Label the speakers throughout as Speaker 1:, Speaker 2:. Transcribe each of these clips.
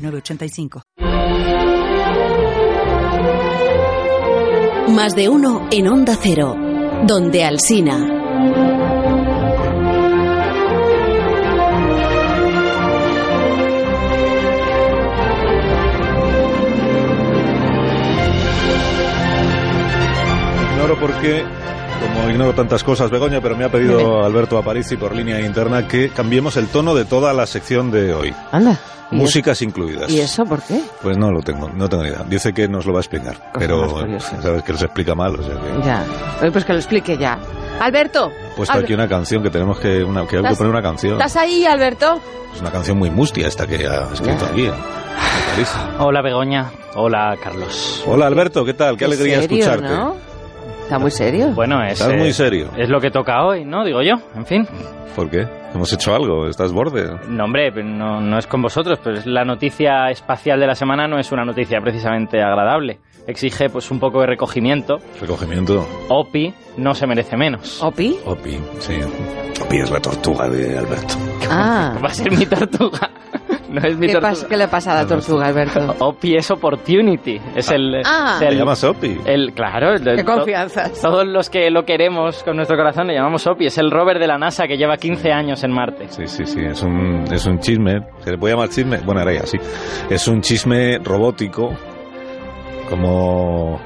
Speaker 1: 906985.
Speaker 2: Más de uno en Onda Cero, donde Alsina.
Speaker 3: Ignoro por qué, como ignoro tantas cosas, Begoña, pero me ha pedido Alberto Aparici por línea interna que cambiemos el tono de toda la sección de hoy.
Speaker 4: Anda. ¿y
Speaker 3: Músicas
Speaker 4: eso-
Speaker 3: incluidas.
Speaker 4: ¿Y eso por qué?
Speaker 3: Pues no lo tengo, no tengo ni idea. Dice que nos lo va a explicar, pero sabes que los explica mal, o sea que...
Speaker 4: Ya. Oye, pues que lo explique ya. Alberto.
Speaker 3: He puesto
Speaker 4: Albe-
Speaker 3: aquí una canción que tenemos que, una, que hay que
Speaker 4: ¿Estás-
Speaker 3: poner una canción.
Speaker 4: ¿Estás ahí, Alberto?
Speaker 3: Es una canción muy mustia esta que ha escrito
Speaker 4: Ya.
Speaker 3: aquí. ¿eh? Aparici.
Speaker 5: Hola Begoña, hola Carlos.
Speaker 3: Hola Alberto, ¿qué tal? Qué alegría
Speaker 4: serio,
Speaker 3: escucharte.
Speaker 4: ¿no? Está muy serio.
Speaker 5: Bueno, es,
Speaker 3: Estás
Speaker 5: eh,
Speaker 3: muy serio.
Speaker 5: es lo que toca hoy, ¿no? Digo yo, en fin.
Speaker 3: ¿Por qué? ¿Hemos hecho algo? ¿Estás borde?
Speaker 5: No, hombre, no, no es con vosotros, pero es la noticia espacial de la semana no es una noticia precisamente agradable. Exige pues un poco de recogimiento.
Speaker 3: Recogimiento.
Speaker 5: OPI no se merece menos.
Speaker 4: ¿Opi?
Speaker 3: Opi, sí. Opi es la tortuga de Alberto.
Speaker 4: Ah.
Speaker 5: Va a ser mi tortuga. No es mi
Speaker 4: ¿Qué,
Speaker 5: tortuga.
Speaker 4: ¿Qué le pasa a la tortuga, Alberto?
Speaker 5: OPI es Opportunity. Es el...
Speaker 4: Ah.
Speaker 5: es
Speaker 3: ¿Te
Speaker 5: el-
Speaker 3: llamas Opi?
Speaker 5: el- claro, el,
Speaker 4: Qué
Speaker 5: to-
Speaker 4: confianza.
Speaker 5: Todos los que lo queremos con nuestro corazón le llamamos OPI. Es el rover de la NASA que lleva 15 años en Marte.
Speaker 3: Sí, sí, sí, es un, es un chisme. ¿Se le puede llamar chisme? Bueno, era ya, sí. Es un chisme robótico, como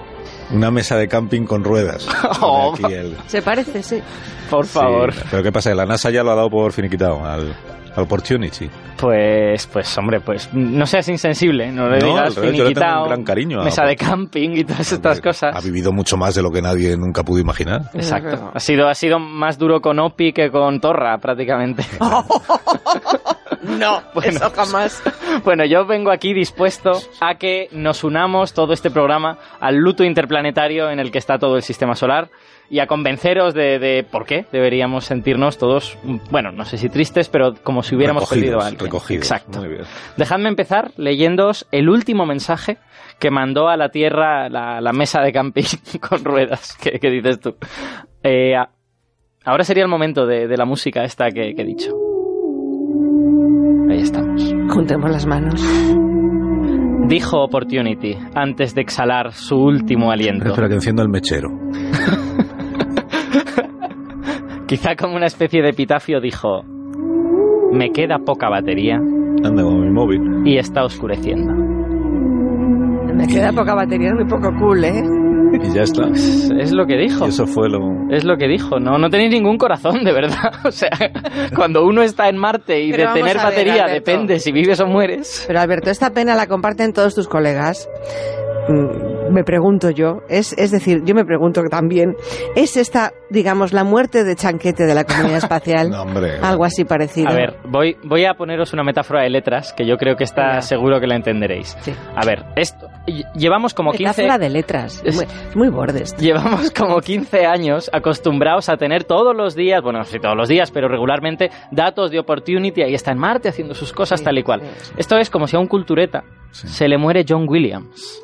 Speaker 3: una mesa de camping con ruedas.
Speaker 5: Oh.
Speaker 3: Pone aquí el-
Speaker 4: Se parece, sí.
Speaker 5: Por
Speaker 3: Sí,
Speaker 5: favor.
Speaker 3: pero ¿qué pasa? La NASA ya lo ha dado por finiquitado al Opportunity.
Speaker 5: Pues, pues hombre, pues no seas insensible, no le
Speaker 3: No,
Speaker 5: digas
Speaker 3: revés, yo le tengo
Speaker 5: finiquitao,
Speaker 3: un gran cariño a-
Speaker 5: mesa de camping y todas estas
Speaker 3: Ha
Speaker 5: cosas.
Speaker 3: vivido mucho más de lo que nadie nunca pudo imaginar.
Speaker 5: Exacto. Ha sido, ha sido más duro con Opi que con Torra, prácticamente.
Speaker 4: No, eso jamás.
Speaker 5: bueno, yo vengo aquí dispuesto a que nos unamos todo este programa al luto interplanetario en el que está todo el sistema solar y a convenceros de, de por qué deberíamos sentirnos todos, bueno, no sé si tristes, pero como si hubiéramos
Speaker 3: Recogidos,
Speaker 5: perdido a alguien.
Speaker 3: recogidos.
Speaker 5: Exacto.
Speaker 3: Muy bien.
Speaker 5: Dejadme empezar leyéndoos el último mensaje que mandó a la Tierra la, la mesa de camping con ruedas. ¿Qué, qué dices tú? Eh, ahora sería el momento de, de la música esta que, que he dicho. Ahí estamos.
Speaker 4: Juntemos las manos.
Speaker 5: Dijo Opportunity antes de exhalar su último aliento.
Speaker 3: Espera que encienda el mechero.
Speaker 5: Quizá como una especie de epitafio dijo: Me queda poca batería
Speaker 3: Anda con mi móvil.
Speaker 5: y está oscureciendo.
Speaker 4: Me queda poca batería, es muy poco cool, ¿eh?
Speaker 3: Y ya está.
Speaker 5: Es lo que dijo.
Speaker 3: Y eso fue lo...
Speaker 5: Es lo que dijo, no, no tenéis ningún corazón, de verdad. O sea, cuando uno está en Marte y
Speaker 4: Pero
Speaker 5: de tener
Speaker 4: ver,
Speaker 5: batería
Speaker 4: Alberto.
Speaker 5: depende si vives o mueres.
Speaker 4: Pero Alberto, esta pena la comparten todos tus colegas. Mm, Me pregunto yo, es, es decir, yo me pregunto también, ¿es esta, digamos, la muerte de chanquete de la comunidad espacial?
Speaker 3: No, hombre.
Speaker 4: Algo así parecido.
Speaker 5: A ver, voy, voy a poneros una metáfora de letras que yo creo que está seguro que la entenderéis.
Speaker 4: Sí.
Speaker 5: A ver, esto, llevamos como 15...
Speaker 4: Metáfora de letras.
Speaker 5: Es-
Speaker 4: Muy, muy bordes.
Speaker 5: Llevamos como 15 años acostumbrados a tener todos los días, bueno, no sé todos los días, pero regularmente datos de Opportunity, ahí está en Marte haciendo sus cosas
Speaker 4: Sí,
Speaker 5: tal y cual.
Speaker 4: sí.
Speaker 5: Esto es como si a un cultureta
Speaker 3: Sí.
Speaker 5: se le muere John Williams.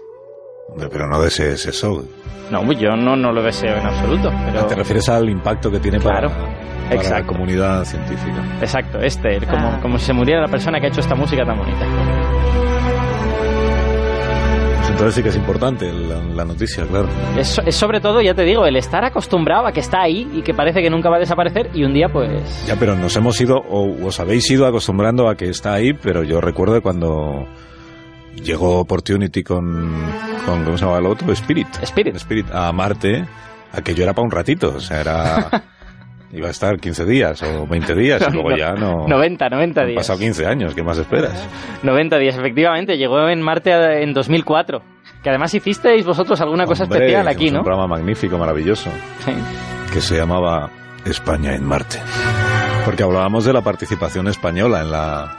Speaker 3: Pero no desees eso.
Speaker 5: No, yo no, no lo deseo en absoluto, pero...
Speaker 3: Te refieres al impacto que tiene para,
Speaker 5: Claro,
Speaker 3: para la
Speaker 5: exacto.
Speaker 3: comunidad científica.
Speaker 5: Exacto, este, el- como,
Speaker 4: Ah.
Speaker 5: como si se muriera la persona que ha hecho esta música tan bonita.
Speaker 3: Entonces sí que es importante la, la noticia, claro.
Speaker 5: Es, es sobre todo, ya te digo, el estar acostumbrado a que está ahí y que parece que nunca va a desaparecer y un día pues...
Speaker 3: Ya, pero nos hemos ido, o os habéis ido acostumbrando a que está ahí, pero yo recuerdo cuando llegó Opportunity con, con ¿cómo se llama el otro? Spirit.
Speaker 5: Spirit.
Speaker 3: Spirit a Marte, aquello era para un ratito, o sea, era... iba a estar 15 días o 20 días y luego ya no...
Speaker 5: 90, 90
Speaker 3: Han
Speaker 5: días.
Speaker 3: pasado 15 años, ¿qué más esperas?
Speaker 5: 90 días, efectivamente. Llegó en Marte en 2004. Que además hicisteis vosotros alguna cosa
Speaker 3: Hombre,
Speaker 5: especial aquí, ¿no?
Speaker 3: Un programa magnífico, maravilloso,
Speaker 5: Sí.
Speaker 3: que se llamaba España en Marte. Porque hablábamos de la participación española en la,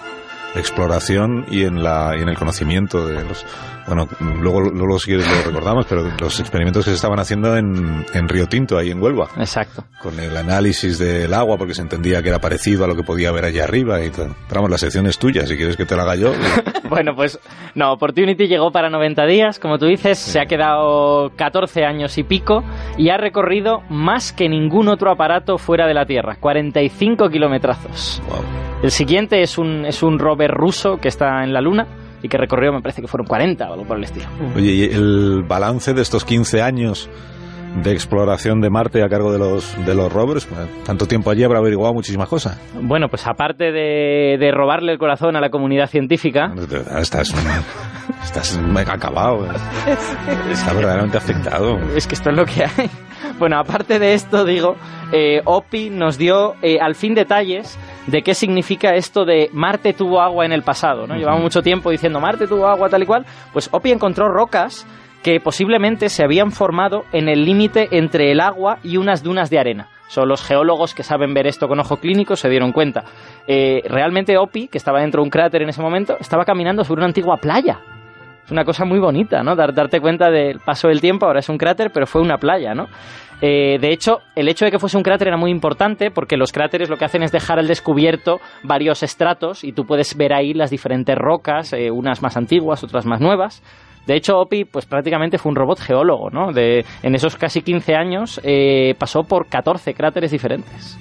Speaker 3: exploración y en la y en el conocimiento de los bueno luego luego si quieres lo recordamos pero los experimentos que se estaban haciendo en, en Río Tinto ahí en Huelva
Speaker 5: Exacto.
Speaker 3: con el análisis del agua porque se entendía que era parecido a lo que podía haber allá arriba y tal. Pero vamos, la sección es tuya, si quieres que te la haga yo.
Speaker 5: Bueno, pues no, Opportunity llegó para 90 días, como tú dices, se ha quedado 14 años y pico y ha recorrido más que ningún otro aparato fuera de la Tierra, 45 kilometrazos.
Speaker 3: Wow.
Speaker 5: El siguiente es un, es un rover ruso que está en la Luna y que recorrió, me parece que fueron 40 o algo por el estilo.
Speaker 3: Oye, y el balance de estos 15 años de exploración de Marte a cargo de los de los rovers, pues, tanto tiempo allí habrá averiguado muchísimas cosas.
Speaker 5: Bueno, pues aparte de, de robarle el corazón a la comunidad científica,
Speaker 3: Estás, estás mega acabado. ¿eh? Está verdaderamente afectado.
Speaker 5: Es que esto es lo que hay. Bueno, aparte de esto, digo, eh, Opi nos dio eh, al fin detalles de qué significa esto de Marte tuvo agua en el pasado, ¿no? Llevamos mucho tiempo diciendo Marte tuvo agua tal y cual. Pues Opi encontró rocas que posiblemente se habían formado en el límite entre el agua y unas dunas de arena. Son los geólogos que saben ver esto con ojo clínico, se dieron cuenta. Eh, realmente Opi, que estaba dentro de un cráter en ese momento, estaba caminando sobre una antigua playa. Es una cosa muy bonita, ¿no? Dar- darte cuenta del paso del tiempo, ahora es un cráter, pero fue una playa, ¿no? Eh, de hecho, el hecho de que fuese un cráter era muy importante porque los cráteres lo que hacen es dejar al descubierto varios estratos y tú puedes ver ahí las diferentes rocas, eh, unas más antiguas, otras más nuevas. De hecho, Opi, pues prácticamente fue un robot geólogo, ¿no? De, en esos casi 15 años eh, pasó por 14 cráteres diferentes.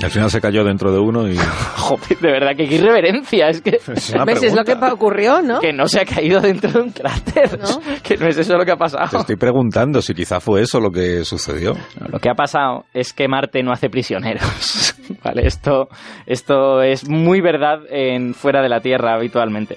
Speaker 3: Y al final se cayó dentro de uno y...
Speaker 5: Joder, de verdad que qué irreverencia, es que...
Speaker 3: Es
Speaker 4: ¿Ves? Es lo que ocurrió, ¿no?
Speaker 5: Que no se ha caído dentro de un cráter.
Speaker 4: ¿No?
Speaker 5: Que no es eso lo que ha
Speaker 3: Te
Speaker 5: pasado.
Speaker 3: estoy preguntando si quizá fue eso lo que sucedió.
Speaker 5: No, lo que ha pasado es que Marte no hace prisioneros. vale, esto, esto es muy verdad en fuera de la Tierra habitualmente.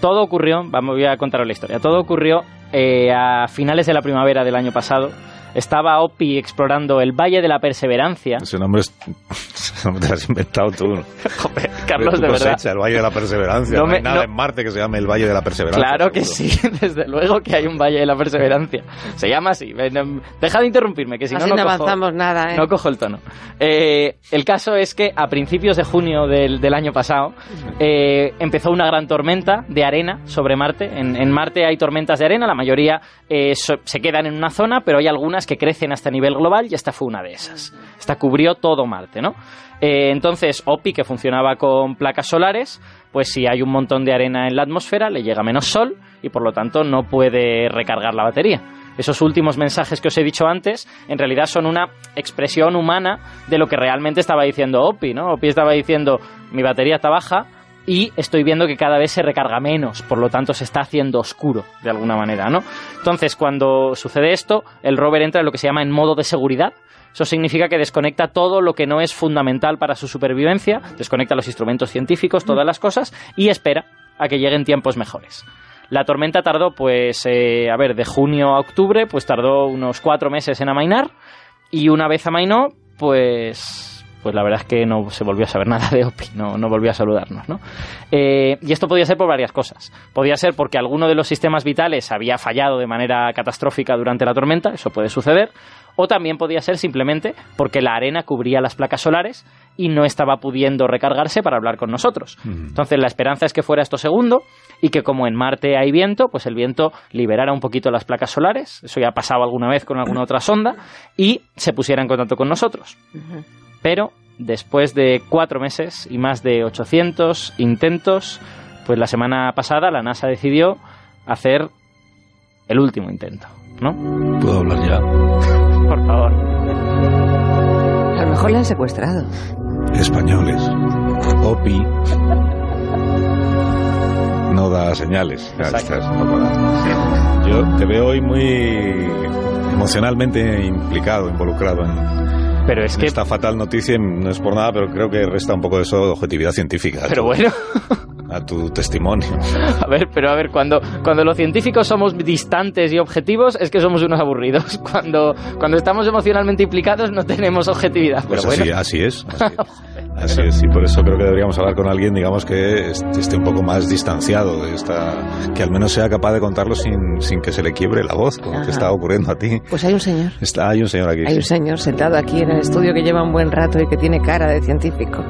Speaker 5: Todo ocurrió, vamos, voy a contaros la historia. Todo ocurrió eh, a finales de la primavera del año pasado. Estaba Opi explorando el Valle de la Perseverancia.
Speaker 3: Ese nombre, es, ese nombre te lo has inventado tú.
Speaker 5: Joder, Carlos, de verdad.
Speaker 3: cosecha, el Valle de la Perseverancia.
Speaker 5: No
Speaker 3: No, hay
Speaker 5: me-
Speaker 3: nada
Speaker 5: no-
Speaker 3: en Marte que se llame el Valle de la Perseverancia.
Speaker 5: Claro que
Speaker 3: seguro.
Speaker 5: sí, desde luego que hay un Valle de la Perseverancia. Se llama así. Em, Deja de interrumpirme, que si
Speaker 4: Así
Speaker 5: no,
Speaker 4: no,
Speaker 5: no cojo-
Speaker 4: avanzamos nada, ¿eh?
Speaker 5: No cojo el tono. Eh, el caso es que a principios de junio del, del año pasado eh, empezó una gran tormenta de arena sobre Marte. En, en Marte hay tormentas de arena, la mayoría eh, so- se quedan en una zona, pero hay algunas que crecen hasta nivel global y esta fue una de esas. Esta cubrió todo Marte, ¿no? Eh, entonces, OPI, que funcionaba con placas solares, pues si hay un montón de arena en la atmósfera, le llega menos sol y por lo tanto no puede recargar la batería. Esos últimos mensajes que os he dicho antes, en realidad son una expresión humana de lo que realmente estaba diciendo Opi, ¿no? Opi estaba diciendo, mi batería está baja y estoy viendo que cada vez se recarga menos, por lo tanto se está haciendo oscuro, de alguna manera, ¿no? Entonces, cuando sucede esto, el rover entra en lo que se llama en modo de seguridad, eso significa que desconecta todo lo que no es fundamental para su supervivencia, desconecta los instrumentos científicos, todas las cosas, y espera a que lleguen tiempos mejores. La tormenta tardó, pues, eh, a ver, de junio a octubre, pues tardó unos cuatro meses en amainar, y una vez amainó, pues, pues la verdad es que no se volvió a saber nada de Opi, no, no volvió a saludarnos, ¿no? Eh, y esto podía ser por varias cosas. Podía ser porque alguno de los sistemas vitales había fallado de manera catastrófica durante la tormenta, eso puede suceder, o también podía ser simplemente porque la arena cubría las placas solares y no estaba pudiendo recargarse para hablar con nosotros. Entonces la esperanza es que fuera esto segundo y que como en Marte hay viento, pues el viento liberara un poquito las placas solares, eso ya ha pasado alguna vez con alguna otra sonda, y se pusiera en contacto con nosotros. Pero después de cuatro meses y más de 800 intentos, pues la semana pasada la NASA decidió hacer el último intento, ¿no?
Speaker 3: Puedo hablar ya.
Speaker 5: Por favor.
Speaker 4: A lo mejor le han secuestrado.
Speaker 3: Españoles. Opi. No da señales. Estás, no. Yo te veo hoy muy emocionalmente implicado, involucrado en,
Speaker 5: Pero es
Speaker 3: en
Speaker 5: que...
Speaker 3: esta fatal noticia. No es por nada, pero creo que resta un poco de eso de objetividad científica a
Speaker 5: Pero
Speaker 3: tu-
Speaker 5: bueno,
Speaker 3: a tu testimonio.
Speaker 5: a ver, pero a ver, cuando, cuando los científicos somos distantes y objetivos, es que somos unos aburridos. Cuando, cuando estamos emocionalmente implicados no tenemos objetividad. Pero
Speaker 3: Pues
Speaker 5: bueno,
Speaker 3: así, así es. así es. Así es, y por eso creo que deberíamos hablar con alguien, digamos, que esté un poco más distanciado de esta, que al menos sea capaz de contarlo sin, sin que se le quiebre la voz, como que está ocurriendo a ti.
Speaker 4: Pues hay un señor.
Speaker 3: Está, hay un señor aquí.
Speaker 4: Hay un señor sentado aquí en el estudio que lleva un buen rato y que tiene cara de científico.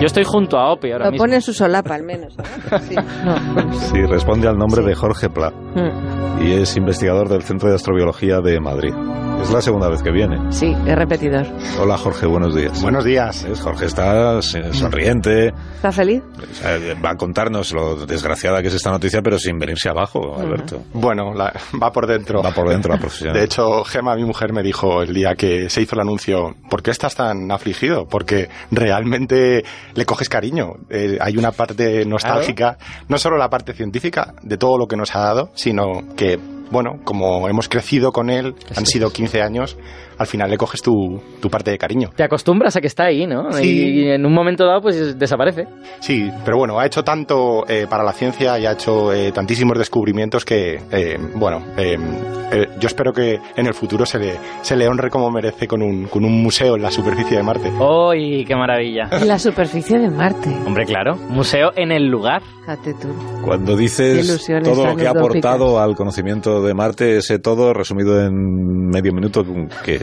Speaker 5: Yo estoy junto a Opi ahora
Speaker 4: Lo
Speaker 5: mismo.
Speaker 4: pone en su solapa, al menos. ¿no? Sí, no.
Speaker 3: Sí, responde al nombre
Speaker 4: Sí.
Speaker 3: de Jorge Pla
Speaker 4: Mm,
Speaker 3: y es investigador del Centro de Astrobiología de Madrid. Es la segunda vez que viene.
Speaker 4: Sí, es repetidor.
Speaker 3: Hola Jorge, buenos días.
Speaker 6: Buenos días.
Speaker 3: ¿Ves? Jorge está eh, sonriente,
Speaker 4: ¿Está feliz?
Speaker 3: o sea, va a contarnos lo desgraciada que es esta noticia, pero sin venirse abajo, Alberto.
Speaker 6: Bueno, la- va por dentro.
Speaker 3: Va por dentro la profesión.
Speaker 6: De hecho, Gema, mi mujer, me dijo el día que se hizo el anuncio, ¿por qué estás tan afligido? Porque realmente le coges cariño. Eh, hay una parte nostálgica, no solo la parte científica de todo lo que nos ha dado, sino que, bueno, como hemos crecido con él, han sido 15 años, al final le coges tu, tu parte de cariño.
Speaker 5: Te acostumbras a que está ahí, ¿no?
Speaker 6: Sí.
Speaker 5: Y en un momento dado, pues desaparece.
Speaker 6: Sí, pero bueno, ha hecho tanto eh, para la ciencia y ha hecho eh, tantísimos descubrimientos que, eh, bueno, eh, eh, yo espero que en el futuro se le, se le honre como merece con un, con un museo en la superficie de Marte.
Speaker 5: ¡Uy, qué maravilla!
Speaker 4: En la superficie de Marte.
Speaker 5: Hombre, claro. Museo en el lugar.
Speaker 4: Fíjate tú.
Speaker 3: Cuando dices todo lo que ha aportado al conocimiento de Marte, ese todo resumido en medio minuto, ¿qué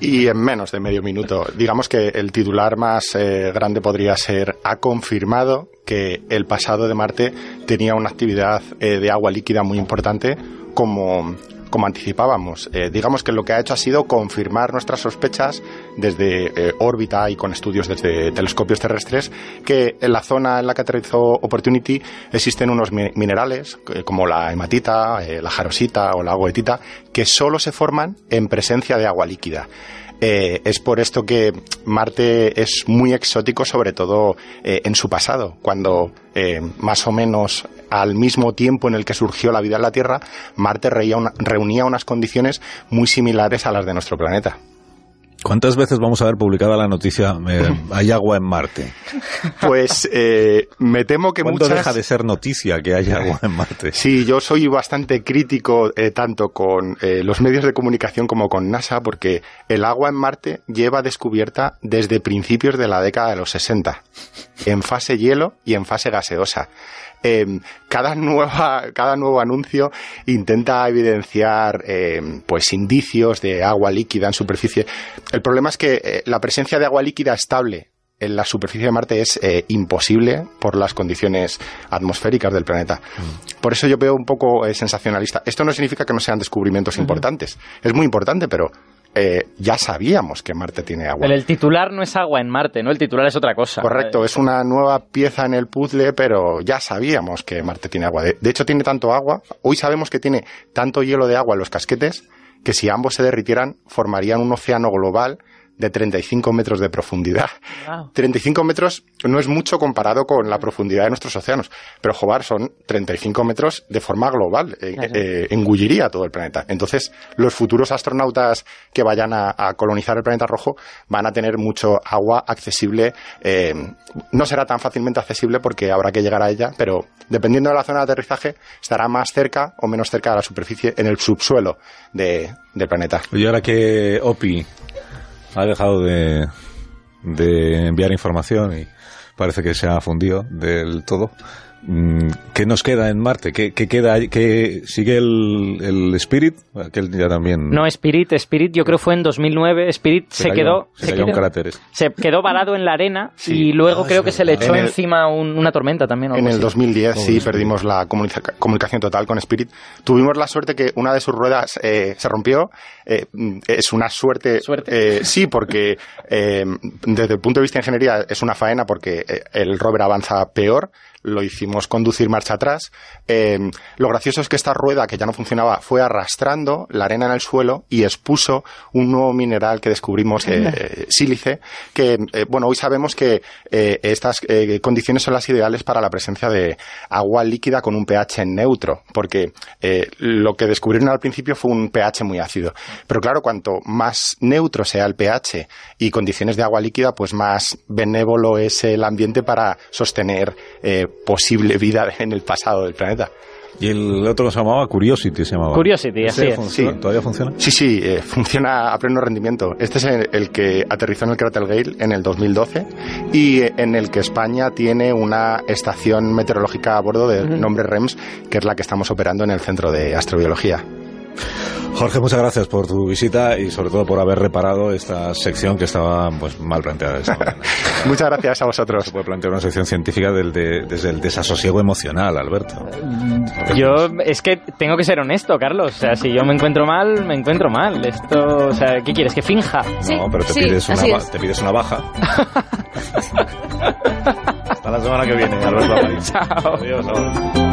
Speaker 6: Y en menos de medio minuto, digamos que el titular más eh, grande podría ser, ha confirmado que el pasado de Marte tenía una actividad eh, de agua líquida muy importante como, como anticipábamos. Eh, digamos que lo que ha hecho ha sido confirmar nuestras sospechas desde eh, órbita y con estudios desde telescopios terrestres que en la zona en la que aterrizó Opportunity existen unos mi- minerales eh, como la hematita, la jarosita o la goetita que solo se forman en presencia de agua líquida. Es por esto que Marte es muy exótico, sobre todo en su pasado, cuando más o menos al mismo tiempo en el que surgió la vida en la Tierra, Marte una- reunía unas condiciones muy similares a las de nuestro planeta.
Speaker 3: ¿Cuántas veces vamos a ver publicada la noticia eh, hay agua en Marte?
Speaker 6: Pues eh, me temo que
Speaker 3: ¿Cuándo
Speaker 6: muchas...
Speaker 3: deja de ser noticia que haya agua en Marte?
Speaker 6: Sí, yo soy bastante crítico eh, tanto con los medios de comunicación como con NASA porque el agua en Marte lleva descubierta desde principios de la década de los 60, en fase hielo y en fase gaseosa. Eh, cada, nueva, cada nuevo anuncio intenta evidenciar eh, pues indicios de agua líquida en superficie. El problema es que eh, la presencia de agua líquida estable en la superficie de Marte es eh, imposible por las condiciones atmosféricas del planeta. Por eso yo veo un poco eh, sensacionalista. Esto no significa que no sean descubrimientos importantes. Es muy importante, pero eh, ya sabíamos que Marte tiene agua.
Speaker 5: Pero el titular no es agua en Marte, ¿no? El titular es otra cosa.
Speaker 6: Correcto, es una nueva pieza en el puzzle, pero ya sabíamos que Marte tiene agua. De, de hecho, tiene tanto agua. Hoy sabemos que tiene tanto hielo de agua en los casquetes que si ambos se derritieran formarían un océano global de 35 metros de profundidad.
Speaker 5: Wow.
Speaker 6: 35 metros no es mucho comparado con la profundidad de nuestros océanos, pero joder, son 35 metros de forma global, eh,
Speaker 5: Claro.
Speaker 6: eh, engulliría todo el planeta. Entonces, los futuros astronautas que vayan a, a colonizar el planeta rojo van a tener mucho agua accesible. eh, no será tan fácilmente accesible porque habrá que llegar a ella, pero dependiendo de la zona de aterrizaje, estará más cerca o menos cerca de la superficie en el subsuelo de- del planeta.
Speaker 3: Y ahora que OPI ha dejado de, de enviar información y parece que se ha fundido del todo, ¿qué nos queda en Marte? ¿Qué, qué queda? ahí? ¿Qué, ¿Sigue el, el Spirit? Aquel ya también...
Speaker 5: No, Spirit, Spirit, yo creo fue en 2009. Spirit se,
Speaker 3: cayó-
Speaker 5: quedó.
Speaker 3: Se, cayó en cráteres.
Speaker 5: se quedó varado en la arena
Speaker 6: Sí.
Speaker 5: y luego
Speaker 3: Ah,
Speaker 5: creo que se le echó
Speaker 6: En el-
Speaker 5: encima un- una tormenta también. o
Speaker 6: En el
Speaker 5: así.
Speaker 6: 2010
Speaker 3: Pobre
Speaker 6: sí
Speaker 3: Spirit.
Speaker 6: perdimos la comunica- comunicación total con Spirit. Tuvimos la suerte que una de sus ruedas eh, se rompió. Eh, mm, es una suerte.
Speaker 5: Suerte.
Speaker 6: eh, sí, porque eh, desde el punto de vista de ingeniería es una faena porque el rover avanza peor. Lo hicimos conducir marcha atrás. Eh, lo gracioso es que esta rueda que ya no funcionaba fue arrastrando la arena en el suelo y expuso un nuevo mineral que descubrimos, eh, sílice, que eh, bueno hoy sabemos que estas condiciones son las ideales para la presencia de agua líquida con un pH neutro, porque lo que descubrieron al principio fue un pH muy ácido. Pero claro, cuanto más neutro sea el pH y condiciones de agua líquida, pues más benévolo es el ambiente para sostener eh, posible vida en el pasado del planeta.
Speaker 3: Y el otro se llamaba Curiosity, se llamaba.
Speaker 5: Curiosity, así
Speaker 3: ¿Ese
Speaker 5: es.
Speaker 3: funciona?
Speaker 6: Sí.
Speaker 3: ¿Todavía funciona?
Speaker 6: Sí, sí, eh, funciona a pleno rendimiento. Este es el, el que aterrizó en el cráter Gale en el 2012 y eh, en el que España tiene una estación meteorológica a bordo de nombre REMS, que es la que estamos operando en el Centro de Astrobiología.
Speaker 3: Jorge, muchas gracias por tu visita y sobre todo por haber reparado esta sección que estaba pues mal planteada esta.
Speaker 6: Muchas gracias a vosotros.
Speaker 3: Se puede plantear una sección científica del de- desde el desasosiego emocional, Alberto.
Speaker 5: Yo es que tengo que ser honesto, Carlos. O sea, si yo me encuentro mal, me encuentro mal. Esto, o sea, ¿qué quieres? ¿Que finja?
Speaker 4: Sí,
Speaker 3: no, pero te,
Speaker 4: sí,
Speaker 3: pides una, te pides una baja. Hasta la semana que viene, Alberto. Aparicio.
Speaker 5: Chao.
Speaker 3: Adiós, ahora.